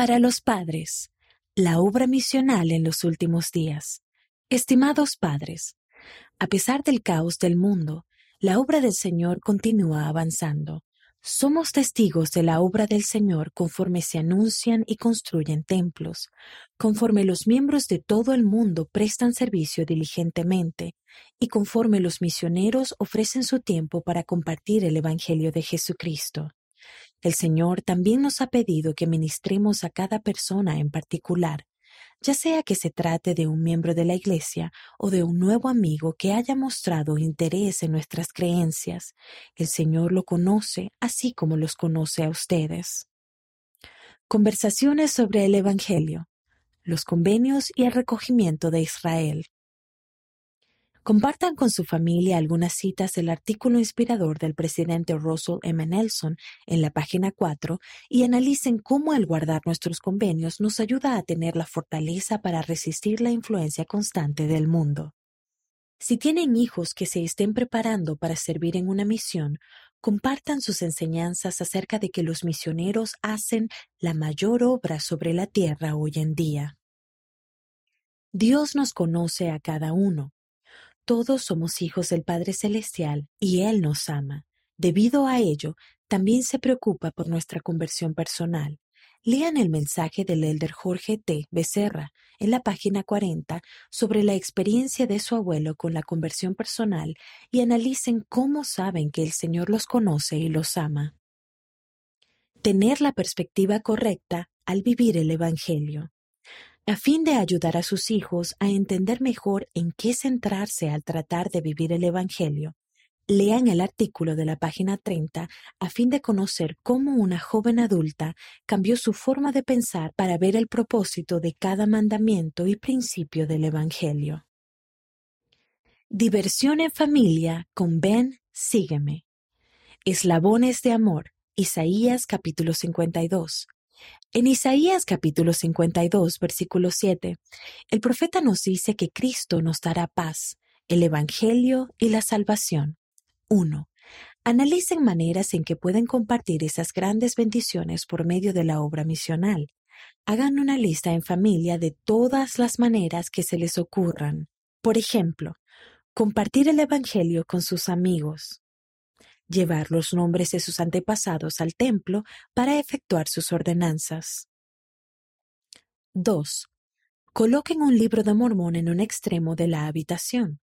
Para los padres, la obra misional en los últimos días. Estimados padres, a pesar del caos del mundo, la obra del Señor continúa avanzando. Somos testigos de la obra del Señor conforme se anuncian y construyen templos, conforme los miembros de todo el mundo prestan servicio diligentemente y conforme los misioneros ofrecen su tiempo para compartir el Evangelio de Jesucristo. El Señor también nos ha pedido que ministremos a cada persona en particular, ya sea que se trate de un miembro de la Iglesia o de un nuevo amigo que haya mostrado interés en nuestras creencias. El Señor lo conoce así como los conoce a ustedes. Conversaciones sobre el Evangelio, los convenios y el recogimiento de Israel. Compartan con su familia algunas citas del artículo inspirador del presidente Russell M. Nelson en la página 4 y analicen cómo el guardar nuestros convenios nos ayuda a tener la fortaleza para resistir la influencia constante del mundo. Si tienen hijos que se estén preparando para servir en una misión, compartan sus enseñanzas acerca de que los misioneros hacen la mayor obra sobre la tierra hoy en día. Dios nos conoce a cada uno todos somos hijos del Padre Celestial y Él nos ama. Debido a ello, también se preocupa por nuestra conversión personal. Lean el mensaje del elder Jorge T. Becerra en la página 40 sobre la experiencia de su abuelo con la conversión personal y analicen cómo saben que el Señor los conoce y los ama. Tener la perspectiva correcta al vivir el Evangelio a fin de ayudar a sus hijos a entender mejor en qué centrarse al tratar de vivir el Evangelio. Lean el artículo de la página 30 a fin de conocer cómo una joven adulta cambió su forma de pensar para ver el propósito de cada mandamiento y principio del Evangelio. Diversión en familia con Ben, sígueme. Eslabones de amor. Isaías capítulo 52. En Isaías capítulo 52, versículo 7, el profeta nos dice que Cristo nos dará paz, el Evangelio y la salvación. 1. Analicen maneras en que pueden compartir esas grandes bendiciones por medio de la obra misional. Hagan una lista en familia de todas las maneras que se les ocurran. Por ejemplo, compartir el Evangelio con sus amigos, llevar los nombres de sus antepasados al templo para efectuar sus ordenanzas. 2. Coloquen un libro de Mormón en un extremo de la habitación.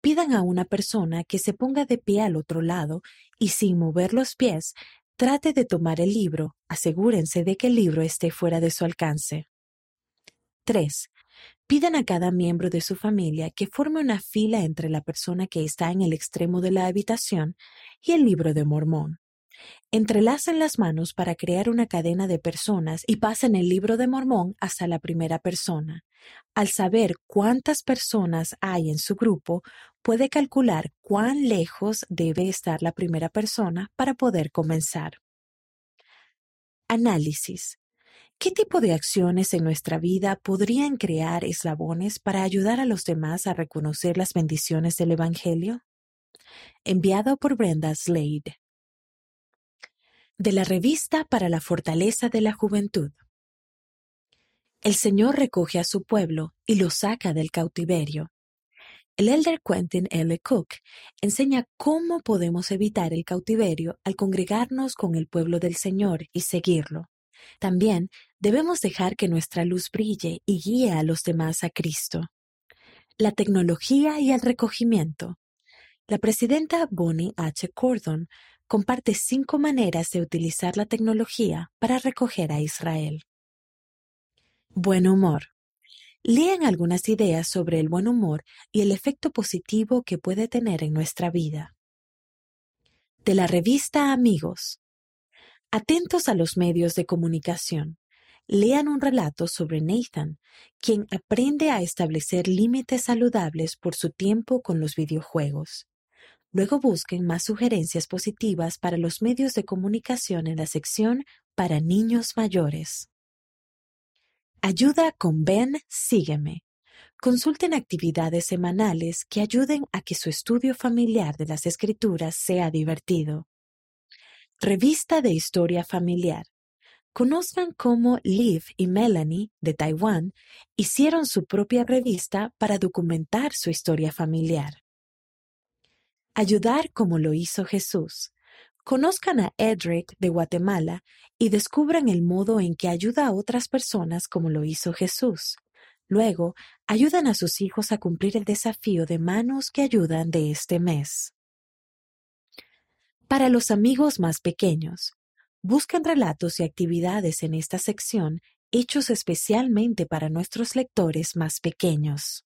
Pidan a una persona que se ponga de pie al otro lado y sin mover los pies, trate de tomar el libro. Asegúrense de que el libro esté fuera de su alcance. 3. Pidan a cada miembro de su familia que forme una fila entre la persona que está en el extremo de la habitación y el libro de Mormón. Entrelacen las manos para crear una cadena de personas y pasen el libro de Mormón hasta la primera persona. Al saber cuántas personas hay en su grupo, puede calcular cuán lejos debe estar la primera persona para poder comenzar. Análisis. ¿Qué tipo de acciones en nuestra vida podrían crear eslabones para ayudar a los demás a reconocer las bendiciones del Evangelio? Enviado por Brenda Slade. De la revista para la fortaleza de la juventud. El Señor recoge a su pueblo y lo saca del cautiverio. El elder Quentin L. Cook enseña cómo podemos evitar el cautiverio al congregarnos con el pueblo del Señor y seguirlo. También debemos dejar que nuestra luz brille y guíe a los demás a Cristo. La tecnología y el recogimiento. La presidenta Bonnie H. Cordon comparte cinco maneras de utilizar la tecnología para recoger a Israel. Buen humor. Lean algunas ideas sobre el buen humor y el efecto positivo que puede tener en nuestra vida. De la revista Amigos. Atentos a los medios de comunicación. Lean un relato sobre Nathan, quien aprende a establecer límites saludables por su tiempo con los videojuegos. Luego busquen más sugerencias positivas para los medios de comunicación en la sección para niños mayores. Ayuda con Ben Sígueme. Consulten actividades semanales que ayuden a que su estudio familiar de las escrituras sea divertido. Revista de Historia Familiar. conozcan cómo Liv y Melanie, de Taiwán, hicieron su propia revista para documentar su historia familiar. Ayudar como lo hizo Jesús. Conozcan a Edric de Guatemala y descubran el modo en que ayuda a otras personas como lo hizo Jesús. Luego, ayudan a sus hijos a cumplir el desafío de manos que ayudan de este mes. Para los amigos más pequeños, buscan relatos y actividades en esta sección hechos especialmente para nuestros lectores más pequeños.